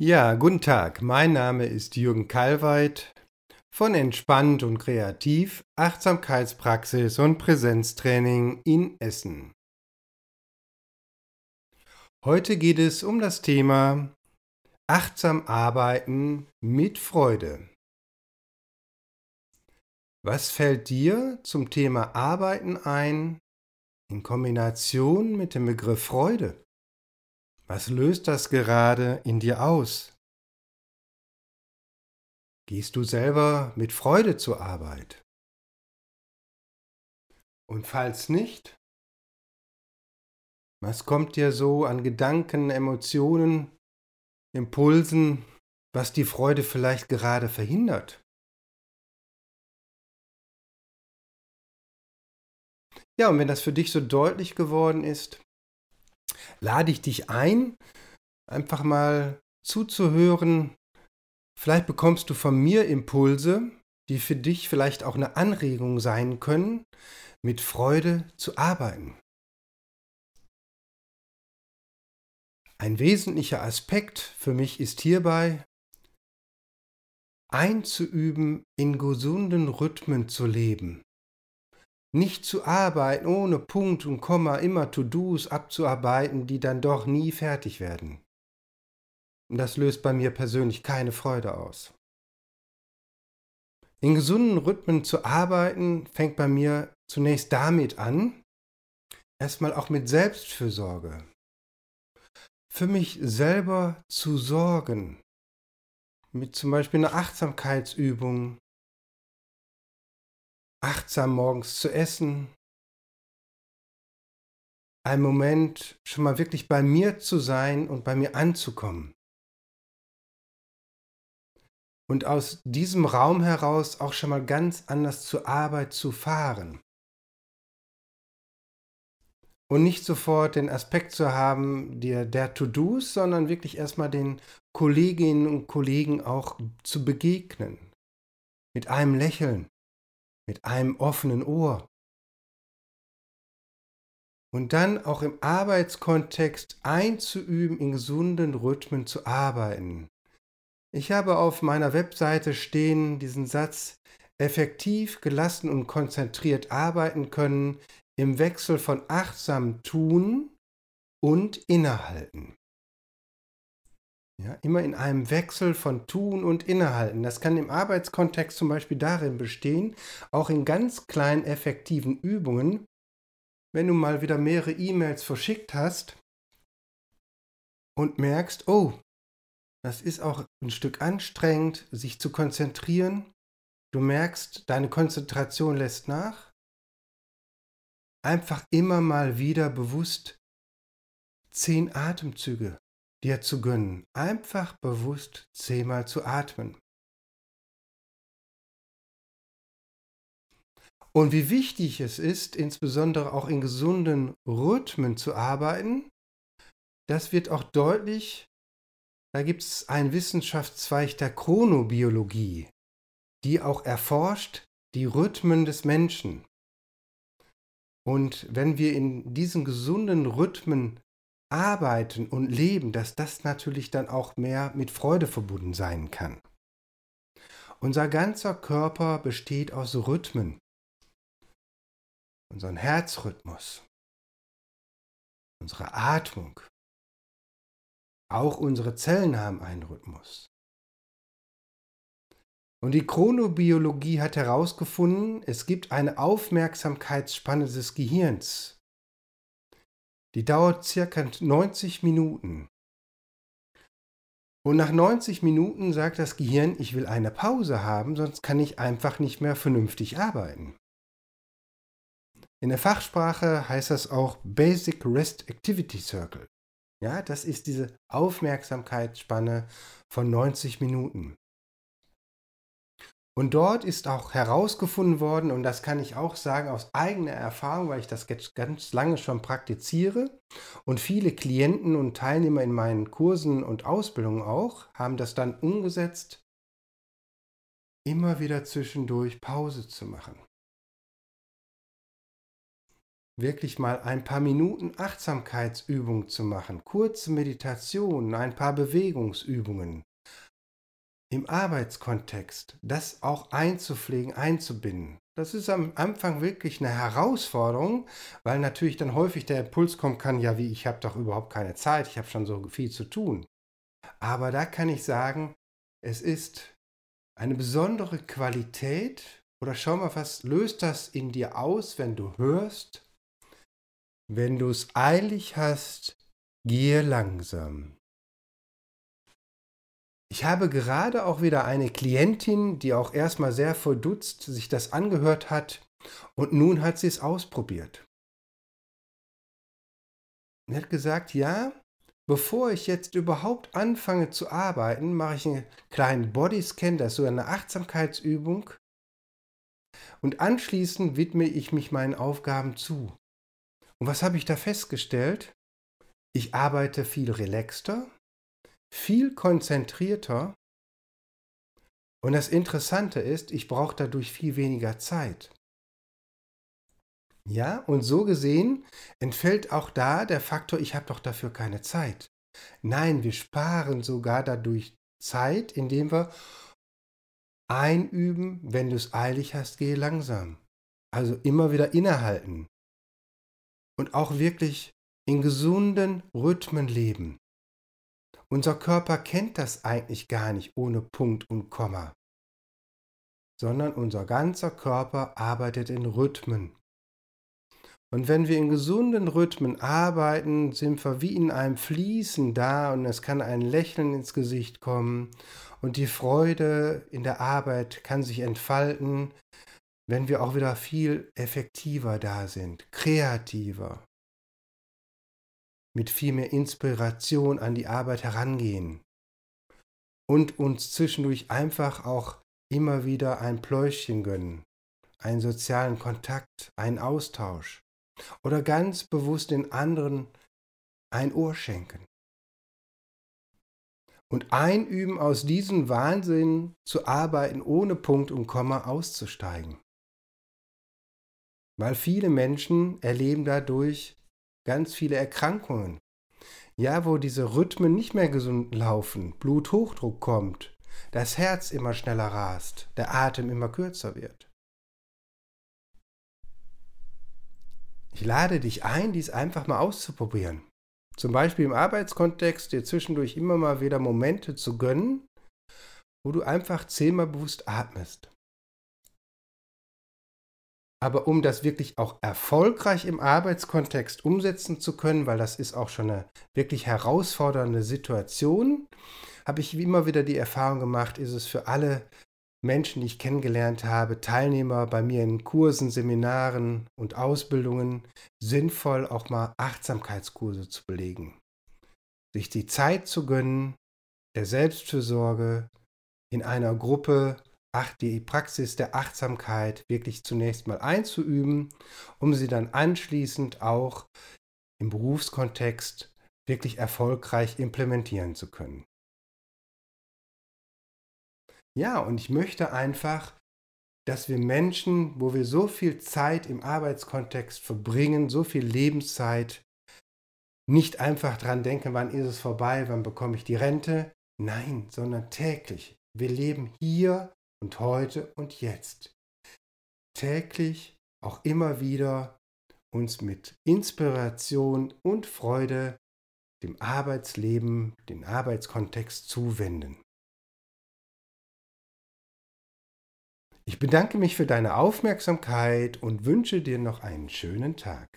Ja, guten Tag. Mein Name ist Jürgen Kalweit von Entspannt und Kreativ, Achtsamkeitspraxis und Präsenztraining in Essen. Heute geht es um das Thema Achtsam arbeiten mit Freude. Was fällt dir zum Thema Arbeiten ein in Kombination mit dem Begriff Freude? Was löst das gerade in dir aus? Gehst du selber mit Freude zur Arbeit? Und falls nicht, was kommt dir so an Gedanken, Emotionen, Impulsen, was die Freude vielleicht gerade verhindert? Ja, und wenn das für dich so deutlich geworden ist, lade ich dich ein, einfach mal zuzuhören. Vielleicht bekommst du von mir Impulse, die für dich vielleicht auch eine Anregung sein können, mit Freude zu arbeiten. Ein wesentlicher Aspekt für mich ist hierbei, einzuüben, in gesunden Rhythmen zu leben nicht zu arbeiten, ohne Punkt und Komma immer To-Dos abzuarbeiten, die dann doch nie fertig werden. Und das löst bei mir persönlich keine Freude aus. In gesunden Rhythmen zu arbeiten fängt bei mir zunächst damit an, erstmal auch mit Selbstfürsorge. Für mich selber zu sorgen. Mit zum Beispiel einer Achtsamkeitsübung, achtsam morgens zu essen, einen Moment schon mal wirklich bei mir zu sein und bei mir anzukommen. Und aus diesem Raum heraus auch schon mal ganz anders zur Arbeit zu fahren. Und nicht sofort den Aspekt zu haben der, der To-Dos, sondern wirklich erstmal den Kolleginnen und Kollegen auch zu begegnen. Mit einem Lächeln, mit einem offenen Ohr. Und dann auch im Arbeitskontext einzuüben, in gesunden Rhythmen zu arbeiten. Ich habe auf meiner Webseite stehen diesen Satz, effektiv, gelassen und konzentriert arbeiten können im Wechsel von achtsam tun und innehalten. Ja, immer in einem Wechsel von Tun und Innehalten. Das kann im Arbeitskontext zum Beispiel darin bestehen, auch in ganz kleinen effektiven Übungen, wenn du mal wieder mehrere E-Mails verschickt hast und merkst, oh, das ist auch ein Stück anstrengend, sich zu konzentrieren. Du merkst, deine Konzentration lässt nach. Einfach immer mal wieder bewusst zehn Atemzüge dir zu gönnen, einfach bewusst zehnmal zu atmen. Und wie wichtig es ist, insbesondere auch in gesunden Rhythmen zu arbeiten, das wird auch deutlich, da gibt es einen Wissenschaftszweig der Chronobiologie, die auch erforscht die Rhythmen des Menschen. Und wenn wir in diesen gesunden Rhythmen arbeiten und leben, dass das natürlich dann auch mehr mit Freude verbunden sein kann. Unser ganzer Körper besteht aus Rhythmen. Unseren Herzrhythmus, unsere Atmung, auch unsere Zellen haben einen Rhythmus. Und die Chronobiologie hat herausgefunden, es gibt eine Aufmerksamkeitsspanne des Gehirns, die dauert circa 90 Minuten. Und nach 90 Minuten sagt das Gehirn, ich will eine Pause haben, sonst kann ich einfach nicht mehr vernünftig arbeiten. In der Fachsprache heißt das auch Basic Rest Activity Circle. Ja, das ist diese Aufmerksamkeitsspanne von 90 Minuten. Und dort ist auch herausgefunden worden, und das kann ich auch sagen aus eigener Erfahrung, weil ich das jetzt ganz lange schon praktiziere und viele Klienten und Teilnehmer in meinen Kursen und Ausbildungen auch haben das dann umgesetzt, immer wieder zwischendurch Pause zu machen. wirklich mal ein paar Minuten Achtsamkeitsübung zu machen, kurze Meditationen, ein paar Bewegungsübungen im Arbeitskontext, das auch einzupflegen, einzubinden. Das ist am Anfang wirklich eine Herausforderung, weil natürlich dann häufig der Impuls kommen kann, ja, wie ich habe doch überhaupt keine Zeit, ich habe schon so viel zu tun. Aber da kann ich sagen, es ist eine besondere Qualität oder schau mal, was löst das in dir aus, wenn du hörst, wenn du es eilig hast, gehe langsam. Ich habe gerade auch wieder eine Klientin, die auch erstmal sehr verdutzt sich das angehört hat und nun hat sie es ausprobiert. Sie hat gesagt, ja, bevor ich jetzt überhaupt anfange zu arbeiten, mache ich einen kleinen Bodyscan, das ist so eine Achtsamkeitsübung. Und anschließend widme ich mich meinen Aufgaben zu. Und was habe ich da festgestellt? Ich arbeite viel relaxter, viel konzentrierter. Und das Interessante ist, ich brauche dadurch viel weniger Zeit. Ja, und so gesehen entfällt auch da der Faktor, ich habe doch dafür keine Zeit. Nein, wir sparen sogar dadurch Zeit, indem wir einüben, wenn du es eilig hast, gehe langsam. Also immer wieder innehalten. Und auch wirklich in gesunden Rhythmen leben. Unser Körper kennt das eigentlich gar nicht ohne Punkt und Komma, sondern unser ganzer Körper arbeitet in Rhythmen. Und wenn wir in gesunden Rhythmen arbeiten, sind wir wie in einem Fließen da und es kann ein Lächeln ins Gesicht kommen und die Freude in der Arbeit kann sich entfalten, wenn wir auch wieder viel effektiver da sind, kreativer mit viel mehr Inspiration an die Arbeit herangehen und uns zwischendurch einfach auch immer wieder ein Pläuschchen gönnen, einen sozialen Kontakt, einen Austausch oder ganz bewusst den anderen ein Ohr schenken. Und einüben, aus diesem Wahnsinn zu arbeiten, ohne Punkt und Komma auszusteigen. Weil viele Menschen erleben dadurch ganz viele Erkrankungen. Ja, wo diese Rhythmen nicht mehr gesund laufen, Bluthochdruck kommt, das Herz immer schneller rast, der Atem immer kürzer wird. Ich lade dich ein, dies einfach mal auszuprobieren. Zum Beispiel im Arbeitskontext dir zwischendurch immer mal wieder Momente zu gönnen, wo du einfach zehnmal bewusst atmest. Aber um das wirklich auch erfolgreich im Arbeitskontext umsetzen zu können, weil das ist auch schon eine wirklich herausfordernde Situation, habe ich immer wieder die Erfahrung gemacht, ist es für alle Menschen, die ich kennengelernt habe, Teilnehmer bei mir in Kursen, Seminaren und Ausbildungen, sinnvoll auch mal Achtsamkeitskurse zu belegen. Sich die Zeit zu gönnen, der Selbstfürsorge, in einer Gruppe die Praxis der Achtsamkeit wirklich zunächst mal einzuüben, um sie dann anschließend auch im Berufskontext wirklich erfolgreich implementieren zu können. Ja, und ich möchte einfach, dass wir Menschen, wo wir so viel Zeit im Arbeitskontext verbringen, so viel Lebenszeit, nicht einfach dran denken, wann ist es vorbei, wann bekomme ich die Rente. Nein, sondern täglich. Wir leben hier und heute und jetzt. Täglich, auch immer wieder uns mit Inspiration und Freude dem Arbeitsleben, den Arbeitskontext zuwenden. Ich bedanke mich für deine Aufmerksamkeit und wünsche dir noch einen schönen Tag.